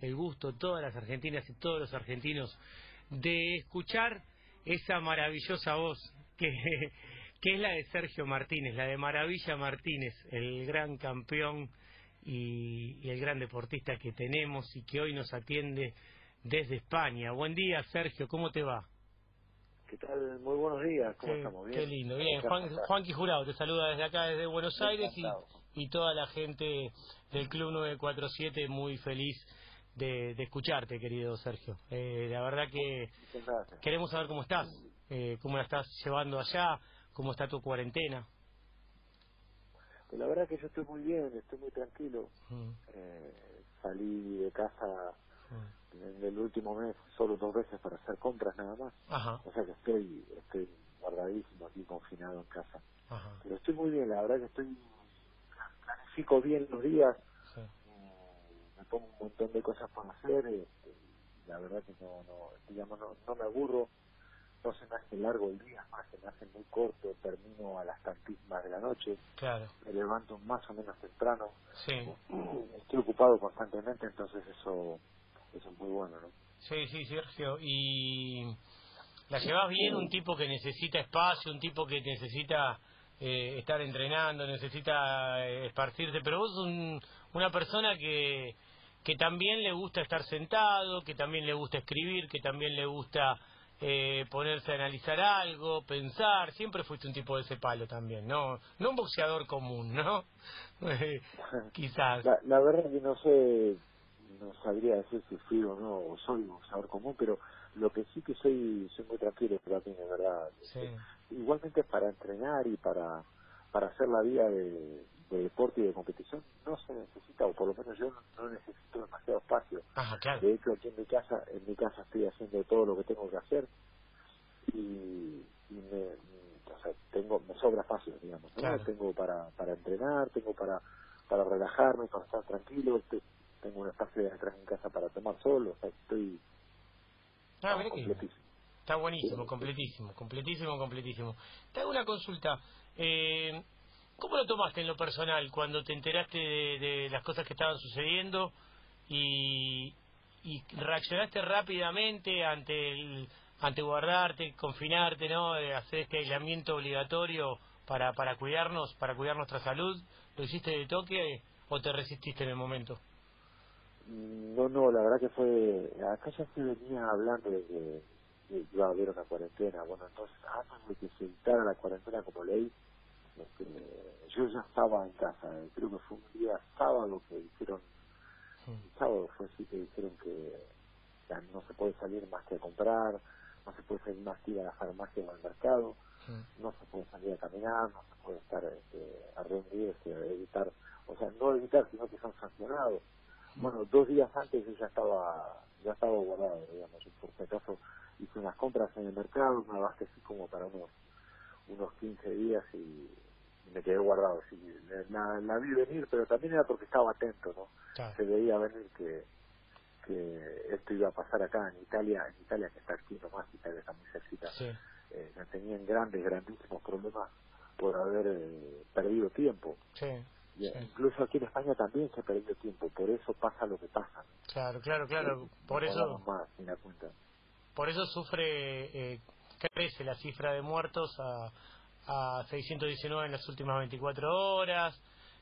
el gusto, todas las argentinas y todos los argentinos, de escuchar esa maravillosa voz que, que es la de Sergio Martínez, la de Maravilla Martínez, el gran campeón y, y el gran deportista que tenemos y que hoy nos atiende desde España. Buen día, Sergio, ¿cómo te va? ¿Qué tal? Muy buenos días, ¿cómo estamos? Qué lindo, bien. Juanqui Jurado te saluda desde acá, desde Buenos Aires y, y toda la gente del Club 947 muy feliz de, de escucharte, querido Sergio. Eh, la verdad que queremos saber cómo estás, eh, cómo la estás llevando allá, cómo está tu cuarentena. Pues la verdad que yo estoy muy bien, estoy muy tranquilo. Mm, Eh, salí de casa mm. en el último mes solo dos veces para hacer compras nada más. Ajá, O sea que estoy, estoy guardadísimo aquí, confinado en casa. ajá, Pero estoy muy bien, la verdad que estoy... Planifico bien los días, pongo un montón de cosas para hacer. eh, y la verdad que no, no, digamos, no, no me aburro. No se me hace largo el día, más se me hace muy corto, termino a las tantísimas de la noche. claro, me levanto más o menos temprano, sí. estoy ocupado constantemente, entonces eso, eso es muy bueno, ¿no? Sí, sí, Sergio. ¿Y la llevas bien? Un tipo que necesita espacio, un tipo que necesita eh, estar entrenando, necesita eh, esparcirse, pero vos un- una persona que, que también le gusta estar sentado, que también le gusta escribir, que también le gusta eh, ponerse a analizar algo, pensar. Siempre fuiste un tipo de ese palo también, ¿no? No un boxeador común, ¿no? Eh, Quizás. La, la verdad que no sé, no sabría decir si fui o no, o soy un boxeador común, pero lo que sí que soy, soy muy tranquilo, pero también es verdad. Sí, Igualmente para entrenar y para, para hacer la vida de, de deporte y de competición no se necesita, o por lo menos yo no, no necesito demasiado espacio. ajá, claro. De hecho, aquí en mi casa, en mi casa estoy haciendo todo lo que tengo que hacer y, y me, o sea, tengo, me sobra espacio, digamos. ¿no? Claro. Tengo para, para entrenar, tengo para, para relajarme, para estar tranquilo, te- tengo un espacio de atrás en casa para tomar solo, o sea, estoy Ah, que- completísimo. Está buenísimo, completísimo, completísimo, completísimo. Te hago una consulta. Eh, ¿Cómo lo tomaste en lo personal cuando te enteraste de, las cosas que estaban sucediendo y, y reaccionaste rápidamente ante el, ante guardarte, confinarte, no, hacer este aislamiento obligatorio para para cuidarnos, para cuidar nuestra salud? ¿Lo hiciste de toque o te resististe en el momento? No, no, la verdad que fue, acá ya se venía hablando de que iba a haber una cuarentena. Bueno, entonces antes de que se dictara la cuarentena como ley, yo ya estaba en casa. Creo que fue un día sábado que dijeron, el sábado fue así que dijeron que ya no se puede salir más que a comprar, no se puede salir más que ir a la farmacia o al mercado, no se puede salir a caminar, no se puede estar este, a reunirse, a evitar, o sea, no evitar, sino que son sancionados. Bueno, dos días antes yo ya estaba, ya estaba guardado, digamos, yo por si acaso hice unas compras en el mercado, me abastecí como para unos, unos 15 días y me quedé guardado. Así, la, la vi venir, pero también era porque estaba atento, ¿no? Claro. Se veía venir que, que esto iba a pasar acá en Italia, en Italia que está aquí nomás, Italia está muy cerquita Sí, eh, tenían grandes, grandísimos problemas por haber eh, perdido tiempo. sí, Y, sí. Incluso aquí en España también se ha perdido tiempo, por eso pasa lo que pasa. Claro, claro, claro. Eh, Por no eso... más sin la cuenta. Por eso sufre, eh, crece la cifra de muertos a, a 619 en las últimas 24 horas,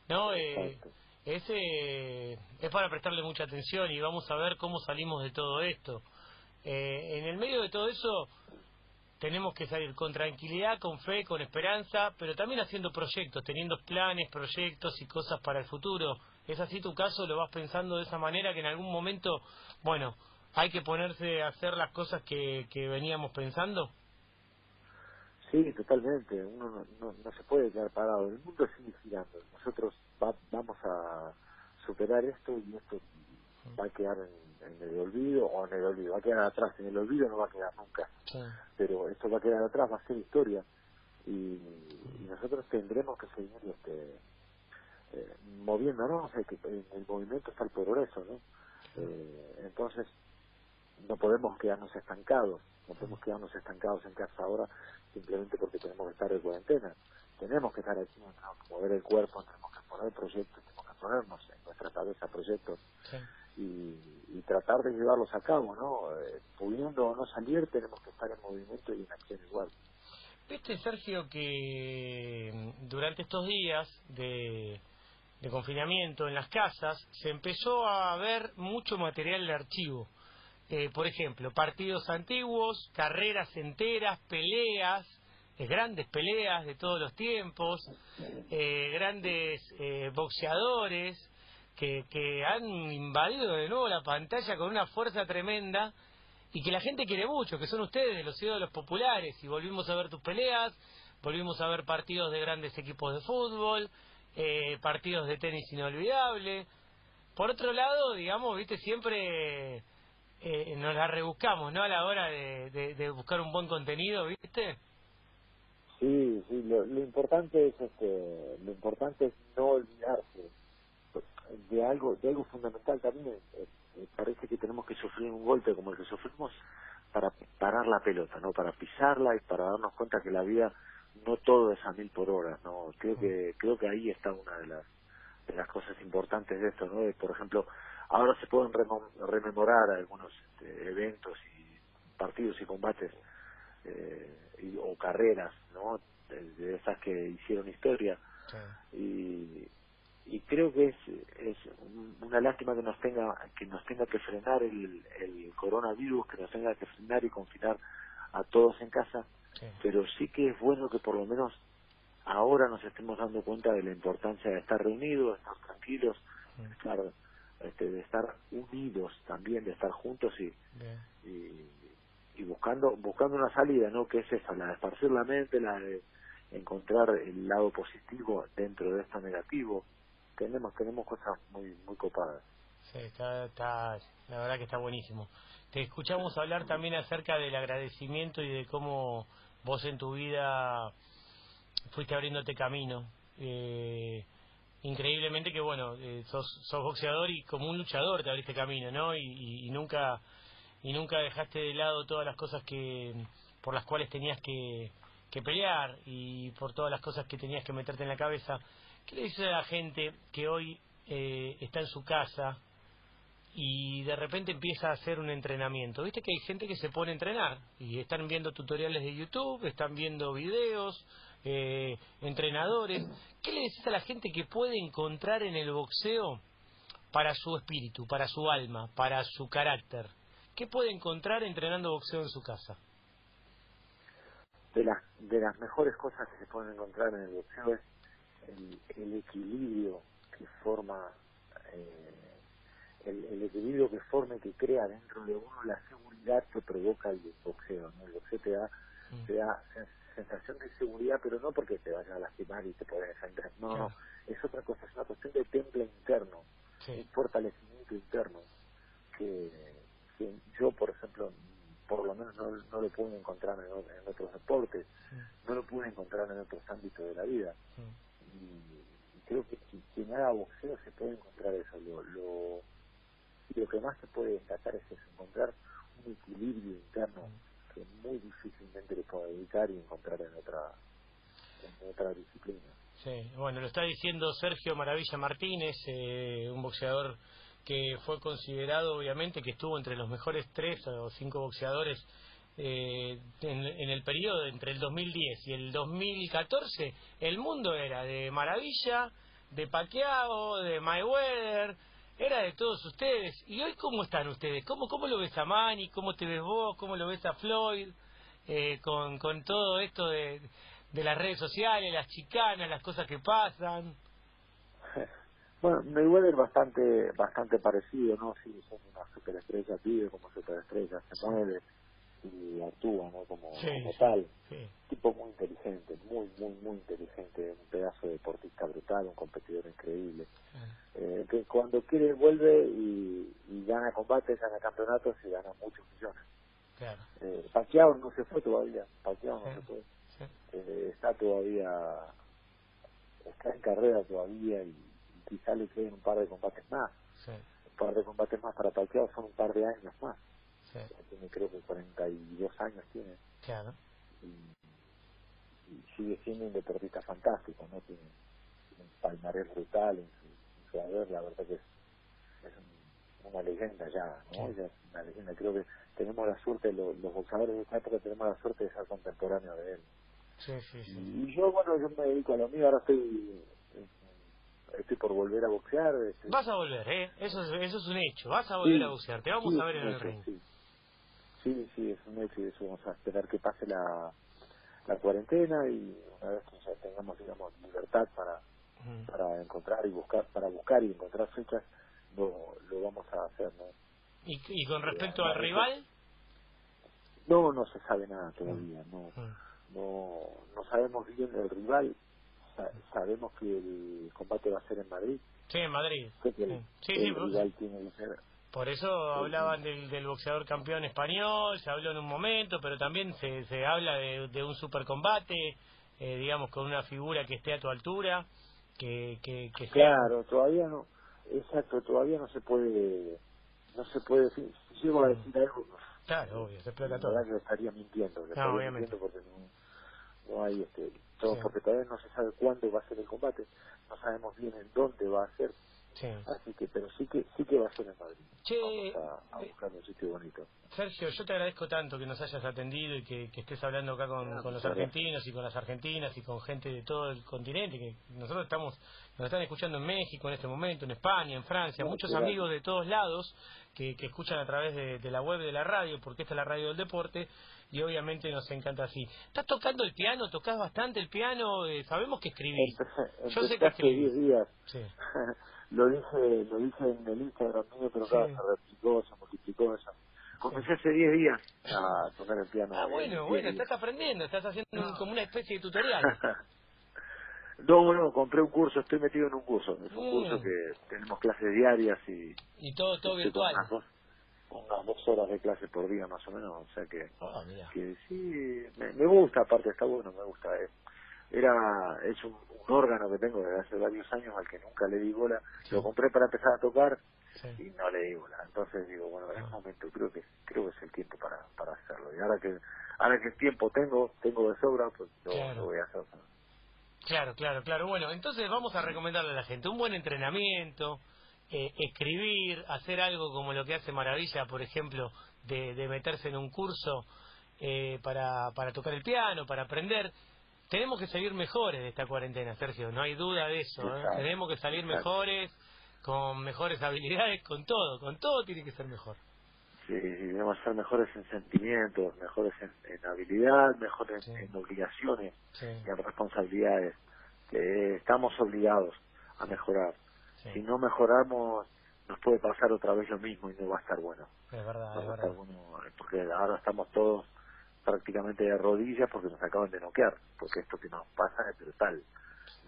¿no? Eh, es, eh, es para prestarle mucha atención y vamos a ver cómo salimos de todo esto. Eh, en el medio de todo eso tenemos que salir con tranquilidad, con fe, con esperanza, pero también haciendo proyectos, teniendo planes, proyectos y cosas para el futuro. ¿Es así tu caso? ¿Lo vas pensando de esa manera que en algún momento, bueno, hay que ponerse a hacer las cosas que, que veníamos pensando? Sí, totalmente. Uno no, no, no se puede quedar parado. El mundo sigue girando. Nosotros va- vamos a superar esto y esto va a quedar en, en el olvido o en el olvido. Va a quedar atrás. En el olvido no va a quedar nunca. Sí, pero esto va a quedar atrás, va a ser historia y, y nosotros tendremos que seguir este, eh, moviéndonos, hay que, en el movimiento está el progreso, ¿no? Eh, entonces no podemos quedarnos estancados, no podemos quedarnos estancados en casa ahora simplemente porque tenemos que estar en cuarentena, tenemos que estar aquí, tenemos que mover el cuerpo, tenemos que poner proyectos, tenemos que ponernos en nuestra cabeza proyectos sí. y, tratar de llevarlos a cabo, ¿no? Eh, pudiendo o no salir, tenemos que estar en movimiento y en acción igual. Viste, Sergio, que mm, durante estos días de, de confinamiento en las casas se empezó a ver mucho material de archivo. Eh, por ejemplo, partidos antiguos, carreras enteras, peleas, eh, grandes peleas de todos los tiempos, eh, grandes boxeadores que, que han invadido de nuevo la pantalla con una fuerza tremenda y que la gente quiere mucho, que son ustedes, los ídolos populares, y volvimos a ver tus peleas, volvimos a ver partidos de grandes equipos de fútbol, eh, partidos de tenis inolvidable. Por otro lado, digamos, viste, siempre eh, nos la rebuscamos, ¿no? A la hora de, de, buscar un buen contenido, ¿viste? Sí, sí, lo, lo importante es este, lo importante es no olvidarse de algo, de algo fundamental también. Eh, parece que tenemos que sufrir un golpe como el que sufrimos para parar la pelota, ¿no? Para pisarla y para darnos cuenta que la vida no todo es a mil por hora, ¿no? Creo que creo que ahí está una de las de las cosas importantes de esto, ¿no? por ejemplo, ahora se pueden rememorar algunos este, eventos y partidos y combates eh, o carreras, ¿no? De, esas que hicieron historia. Y y creo que es, es una lástima que nos tenga que nos tenga que frenar el, el coronavirus que nos tenga que frenar y confinar a todos en casa. Pero sí que es bueno que por lo menos ahora nos estemos dando cuenta de la importancia de estar reunidos estar tranquilos estar unidos también de estar juntos y, y, y buscando buscando una salida no que es esa la de esparcir la mente la de encontrar el lado positivo dentro de esto negativo tenemos tenemos cosas muy muy copadas. Sí, está, está, la verdad que está buenísimo. Te escuchamos hablar también acerca del agradecimiento y de cómo vos en tu vida fuiste abriéndote camino. Eh, increíblemente que bueno, eh, sos, sos boxeador y como un luchador te abriste camino, ¿no? Y, y, nunca y nunca dejaste de lado todas las cosas que por las cuales tenías que, que pelear y por todas las cosas que tenías que meterte en la cabeza. ¿Qué le dice a la gente que hoy eh, está en su casa y de repente empieza a hacer un entrenamiento? Viste que hay gente que se pone a entrenar y están viendo tutoriales de YouTube, están viendo videos, eh, entrenadores. ¿Qué le dices a la gente que puede encontrar en el boxeo para su espíritu, para su alma, para su carácter? ¿Qué puede encontrar entrenando boxeo en su casa? De, de las mejores cosas que se pueden encontrar en el boxeo es el, equilibrio que forma eh, el, equilibrio que forma y que crea dentro de uno la seguridad que provoca el boxeo ¿no? el boxeo te da, mm. te da sensación de seguridad pero no porque te vaya a lastimar y te puedes defender no, no es otra cosa es una cuestión de temple interno un fortalecimiento interno que, que yo por ejemplo por lo menos no, no lo pude encontrar en, otros deportes, no lo pude encontrar en otros ámbitos de la vida. Y, creo que quien haga boxeo se puede encontrar eso. Lo, lo, lo que más se puede destacar es eso, encontrar un equilibrio interno que muy difícilmente le puedo dedicar y encontrar en otra, en otra disciplina. Sí, bueno, lo está diciendo Sergio Maravilla Martínez, eh, un boxeador que fue considerado, obviamente, que estuvo entre los mejores tres o cinco boxeadores eh, en, el periodo entre el 2010 y el 2014, el mundo era de Maravilla, de Paquiao, de Mayweather, era de todos ustedes. ¿Y hoy cómo están ustedes? ¿Cómo, cómo lo ves a Manny? ¿Cómo te ves vos? ¿Cómo lo ves a Floyd? Eh, con, con todo esto de, de las redes sociales, las chicanas, las cosas que pasan. Bueno, Mayweather bastante bastante parecido, ¿no? Sí, son una superestrella, vive como superestrella, se mueve, y actúa ¿no? como, tal. Tipo muy inteligente, muy, muy, muy inteligente, un pedazo de deportista brutal, un competidor increíble. Eh, que cuando quiere vuelve y, gana combates, gana campeonatos y gana muchos millones. Claro. Eh, Pacquiao no se fue todavía, Pacquiao no se fue. Eh, está todavía, está en carrera todavía y, quizá le queden un par de combates más. Un par de combates más para Pacquiao son un par de años más tiene creo que 42 años tiene. Claro. Y, sigue siendo un deportista fantástico, ¿no? Tiene, un palmarés brutal en su, haber, la verdad que es, una leyenda ya, ¿no? Ya es una leyenda. Creo que tenemos la suerte, los, los boxeadores de esta época tenemos la suerte de ser contemporáneos de él. Sí, sí, sí. Y yo, bueno, yo me dedico a lo mío, ahora estoy estoy por volver a boxear. Este, Vas a volver, ¿eh? Eso es, eso es un hecho. Vas a volver Sí, a boxear. Te vamos sí, a ver es en un el ring. Sí. Sí, sí, es un hecho y eso vamos a esperar que pase la, la cuarentena y una vez que ya tengamos, digamos, libertad para Mm. para encontrar y buscar, para buscar y encontrar fechas, lo, lo vamos a hacer, ¿no? ¿Y, y con respecto Ya, al rival? No, no se sabe nada todavía, no, Mm. no, no sabemos bien el rival, Sa- sabemos que el combate va a ser en Madrid, Sí, en Madrid. Sí, sí, el sí, rival tiene que ser, Por eso hablaban del, del boxeador campeón español, se habló en un momento, pero también se, se habla de, de un supercombate, eh, digamos, con una figura que esté a tu altura, que, que, que sea... claro, todavía no, exacto, todavía no se puede, no se puede decir, si llego a decir algo, Claro, obvio, se explota todo. que estaría mintiendo, No, estaría obviamente. mintiendo porque no, no hay este todo Sí. porque todavía no se sabe cuándo va a ser el combate, no sabemos bien en dónde va a ser, Sí. así que pero sí que sí que va a ser en Madrid. Che, Vamos a, a buscar un sitio bonito. Sergio, yo te agradezco tanto que nos hayas atendido y que, que estés hablando acá con, con los argentinos y con las argentinas y con gente de todo el continente, que nosotros estamos, nos están escuchando en México en este momento, en España, en Francia, No, muchos amigos de todos lados que, que escuchan a través de, de la web de la radio, porque esta es la radio del deporte, y obviamente nos encanta así. ¿Estás tocando el piano? ¿Tocas bastante el piano? Eh, sabemos que escribís. Empecé, Yo sé que escribís. 10 días, Sí. lo dije lo dije en el Instagram mío, pero claro, Sí. se replicó, se multiplicó eso. Comencé hace 10 días a tocar el piano. Ah, bueno, 10 bueno, estás aprendiendo, estás haciendo un- como una especie de tutorial. no, no, compré un curso, estoy metido en un curso. Es un Mm. curso que tenemos clases diarias y Y todo, todo virtual. unas dos, unas dos horas de clase por día más o menos, o sea que, mira. que sí, me, me gusta, aparte está bueno, me gusta. eh. Era, es un, un órgano que tengo desde hace varios años al que nunca le di bola. Lo compré para empezar a tocar Sí. y no le di bola. Entonces digo, bueno, en Ah. un momento creo que creo que es el tiempo para, para hacerlo. Y ahora que ahora que tiempo tengo, tengo de sobra, pues lo, Claro. lo voy a hacer. Claro, claro, claro. Bueno, entonces vamos a recomendarle a la gente un buen entrenamiento, eh, escribir, hacer algo como lo que hace Maravilla, por ejemplo, de, de meterse en un curso eh, para, para tocar el piano, para aprender. Tenemos que salir mejores de esta cuarentena, Sergio, no hay duda de eso. ¿eh? Tenemos que salir mejores, con mejores habilidades, con todo, con todo tiene que ser mejor. Sí, debemos ser mejores en sentimientos, mejores en, en habilidad, mejores Sí. en obligaciones Sí, y en responsabilidades. Que estamos obligados a mejorar. sí, Si no mejoramos, nos puede pasar otra vez lo mismo y no va a estar bueno. es verdad, No es va a estar verdad. bueno porque ahora estamos todos prácticamente de rodillas porque nos acaban de noquear. Porque esto que nos pasa es brutal.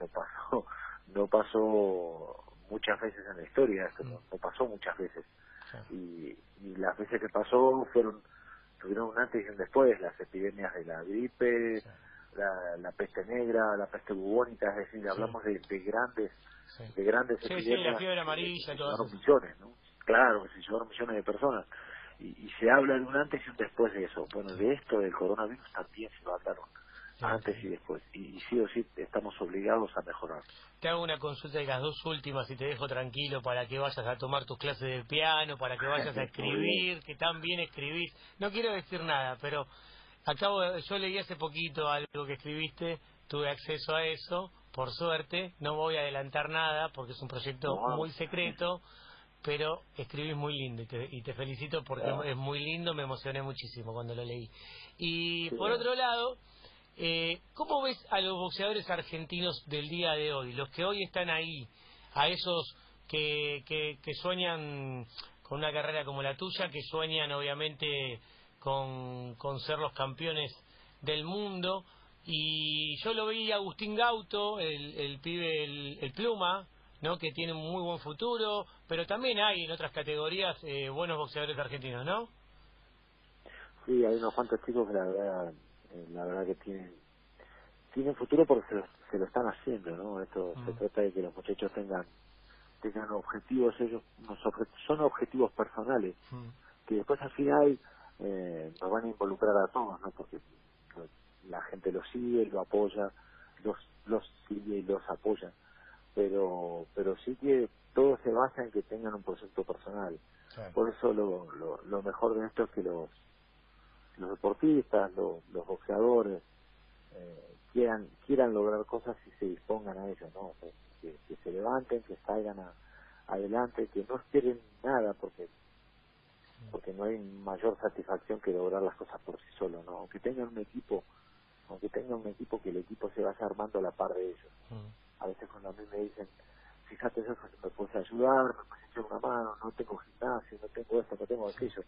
No pasó, no pasó muchas veces en la historia, esto no, no pasó muchas veces y, y las veces que pasó fueron tuvieron un antes y un después las epidemias de la gripe la, la peste negra la peste bubónica es decir hablamos de, de grandes Sí. de grandes Sí, sí, epidemias la fiebre que- amarilla, que todas llevaron esas. millones no claro que se llevaron millones de personas y, y se habla de un antes y un después de eso. Bueno de esto del coronavirus también se va a hablar Sí, antes y después. Y, y sí o sí estamos obligados a mejorar. Te hago una consulta de las dos últimas y te dejo tranquilo para que vayas a tomar tus clases de piano, para que vayas a escribir, que tan bien escribís. No quiero decir nada, pero acabo de- yo leí hace poquito algo que escribiste, tuve acceso a eso, por suerte, no voy a adelantar nada porque es un proyecto muy secreto, pero escribís muy lindo y te, y te felicito porque Wow. es muy lindo, me emocioné muchísimo cuando lo leí. Y por otro lado, eh, ¿Cómo ves a los boxeadores argentinos del día de hoy? Los que hoy están ahí, a esos que, que, que sueñan con una carrera como la tuya, que sueñan obviamente con, con ser los campeones del mundo. Y yo lo vi a Agustín Gauto, el, el pibe, el, el pluma, ¿no? que tiene un muy buen futuro, pero también hay en otras categorías eh, buenos boxeadores argentinos, ¿no? Sí, hay unos cuantos chicos que la verdad, eh, la verdad que tienen, tienen futuro porque se lo, se lo están haciendo, ¿no? Esto se Mm. trata de que los muchachos tengan, tengan objetivos, ellos unos son objetivos personales, que después al final eh, nos van a involucrar a todos, ¿no? Porque la gente los sigue, lo apoya, los, los sigue y los apoya, pero, pero sí que todo se basa en que tengan un proyecto personal. Por eso lo, lo, lo mejor de esto es que los, los deportistas, los, los boxeadores, eh, quieran quieran lograr cosas y se dispongan a ello, ¿no? Que, que se levanten, que salgan a, adelante, que no esperen nada porque porque no hay mayor satisfacción que lograr las cosas por sí solo, ¿no? Aunque tengan un equipo, aunque tengan un equipo que el equipo se vaya armando a la par de ellos. A veces cuando a mí me dicen, fíjate eso, me puedes ayudar, me puedes echar una mano, no tengo gimnasio, no tengo esto, no tengo aquello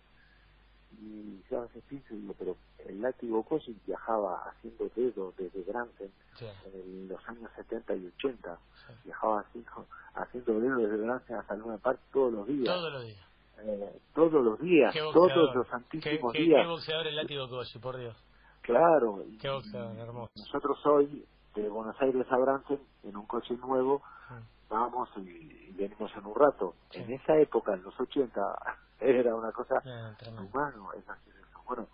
y yo a veces pienso digo, pero el látigo Cossi viajaba haciendo dedos desde Granten en los años 70 y 80, viajaba haciendo, haciendo dedos desde Granten hasta Luna Park todos los días. Todos los días. Eh, todos los días, todos los santísimos ¿Qué, días. Qué boxeador el látigo Cossi, por Dios. Claro. Qué boxeador, hermoso. Nosotros hoy, de Buenos Aires a Bransen, en un coche nuevo, vamos y, venimos en un rato. En esa época, en los 80, era una cosa humano es así bueno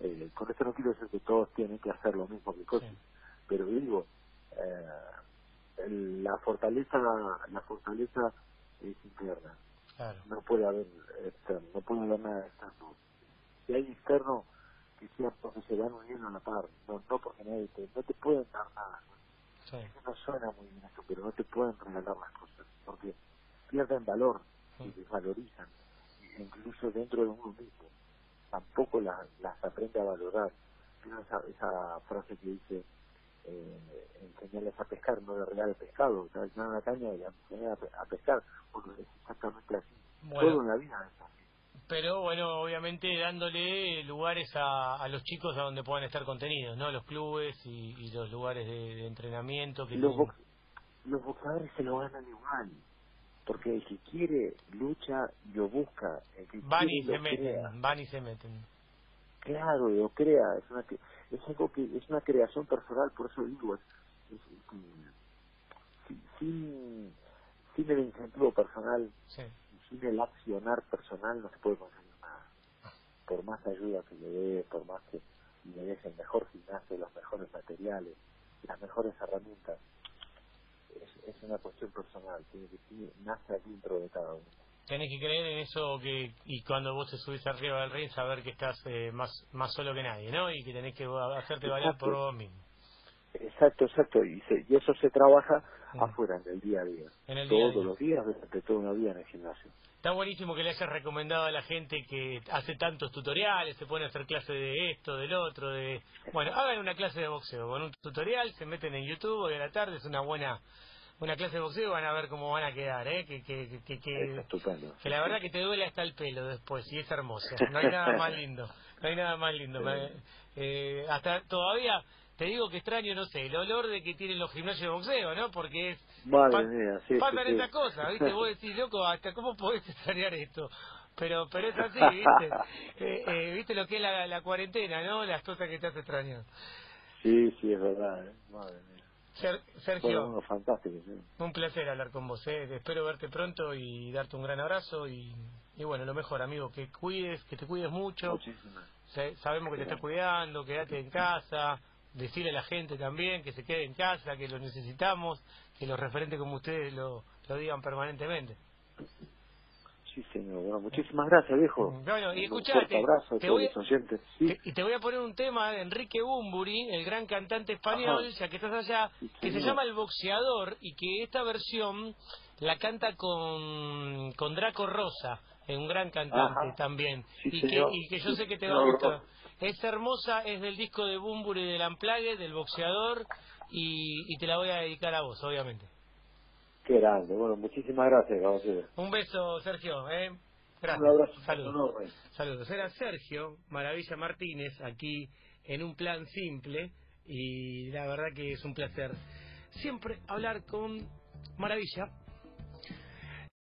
eh, con esto no quiero decir que todos tienen que hacer lo mismo que Cosi pero digo eh, la fortaleza la fortaleza es interna. No puede haber externo no puede haber nada externo si hay externo que sea porque se van uniendo a la par no, no porque nadie te, no te pueden dar nada no suena muy bien esto pero no te pueden regalar las cosas porque pierden valor y desvalorizan incluso dentro de uno mismo. Tampoco las, las aprende a valorar. Esa, esa frase que dice, eh, enseñarles a pescar, no de regalar pescado, o sea, a la caña y enseñar a, pescar, porque es exactamente así. Todo en la vida es así. Pero bueno, obviamente dándole lugares a, a los chicos a donde puedan estar contenidos, ¿no? Los clubes y, y los lugares de, entrenamiento. que Los, los boxeadores se lo ganan igual porque el que quiere lucha lo busca el que van quiere, y se meten van y se meten claro lo crea es una es algo que es una creación personal por eso digo es, sin sin el incentivo personal sin el accionar personal no se puede conseguir nada por más ayuda que le dé por más que le des el mejor gimnasio los mejores materiales las mejores herramientas es, una cuestión personal, tiene que nace dentro de cada uno. Tienes que creer en eso que y cuando vos te subís arriba del ring saber que estás eh, más más solo que nadie, ¿no? Y que tenés que hacerte valer por vos mismo. Exacto, exacto. Y, y eso se trabaja afuera, en el día a día. Todos los días, durante todo un día en el gimnasio. Está buenísimo que le hayas recomendado a la gente que hace tantos tutoriales, se pone a hacer clases de esto, del otro, de... Bueno, hagan una clase de boxeo con un tutorial, se meten en YouTube hoy a la tarde, es una buena una clase de boxeo van a ver cómo van a quedar, ¿eh? Que, que, que, que, que la verdad que te duele hasta el pelo después y es hermosa. No hay nada más lindo, no hay nada más lindo. Eh, hasta todavía te digo que extraño, no sé, el olor de que tienen los gimnasios de boxeo, ¿no? Porque es... Madre mía, sí, pasan sí, esas cosas, ¿viste? Vos decís, loco, ¿hasta cómo podés extrañar esto? Pero pero es así, ¿viste? Eh, eh, ¿Viste lo que es la, la cuarentena, no? Las cosas que te hace extrañar. Sí, sí, es verdad, ¿eh? madre mía. Sergio, fantástico, un placer hablar con vos. ¿eh? Espero verte pronto y darte un gran abrazo. Y, y bueno, lo mejor, amigo, que cuides, que te cuides mucho. Sabemos que te estás cuidando, quédate en casa. Decirle a la gente también que se quede en casa, que lo necesitamos, que los referentes como ustedes lo, lo digan permanentemente. Sí, señor. Bueno, muchísimas gracias, viejo. Bueno, y escuchate, abrazo te voy, y te voy a poner un tema de Enrique Bumburi, el gran cantante español, ya que estás allá, que se llama El Boxeador y que esta versión la canta con, con Draco Rosa, un gran cantante también, y, que, y que yo sé que te va a gustar. Es hermosa, es del disco de Bumburi del Amplague, del Boxeador, y, y te la voy a dedicar a vos, obviamente. Qué grande. Bueno, muchísimas gracias, Un beso, Sergio. ¿eh? Gracias. Un abrazo. Saludos. Saludos. Era Sergio Maravilla Martínez aquí en un plan simple y la verdad que es un placer siempre hablar con Maravilla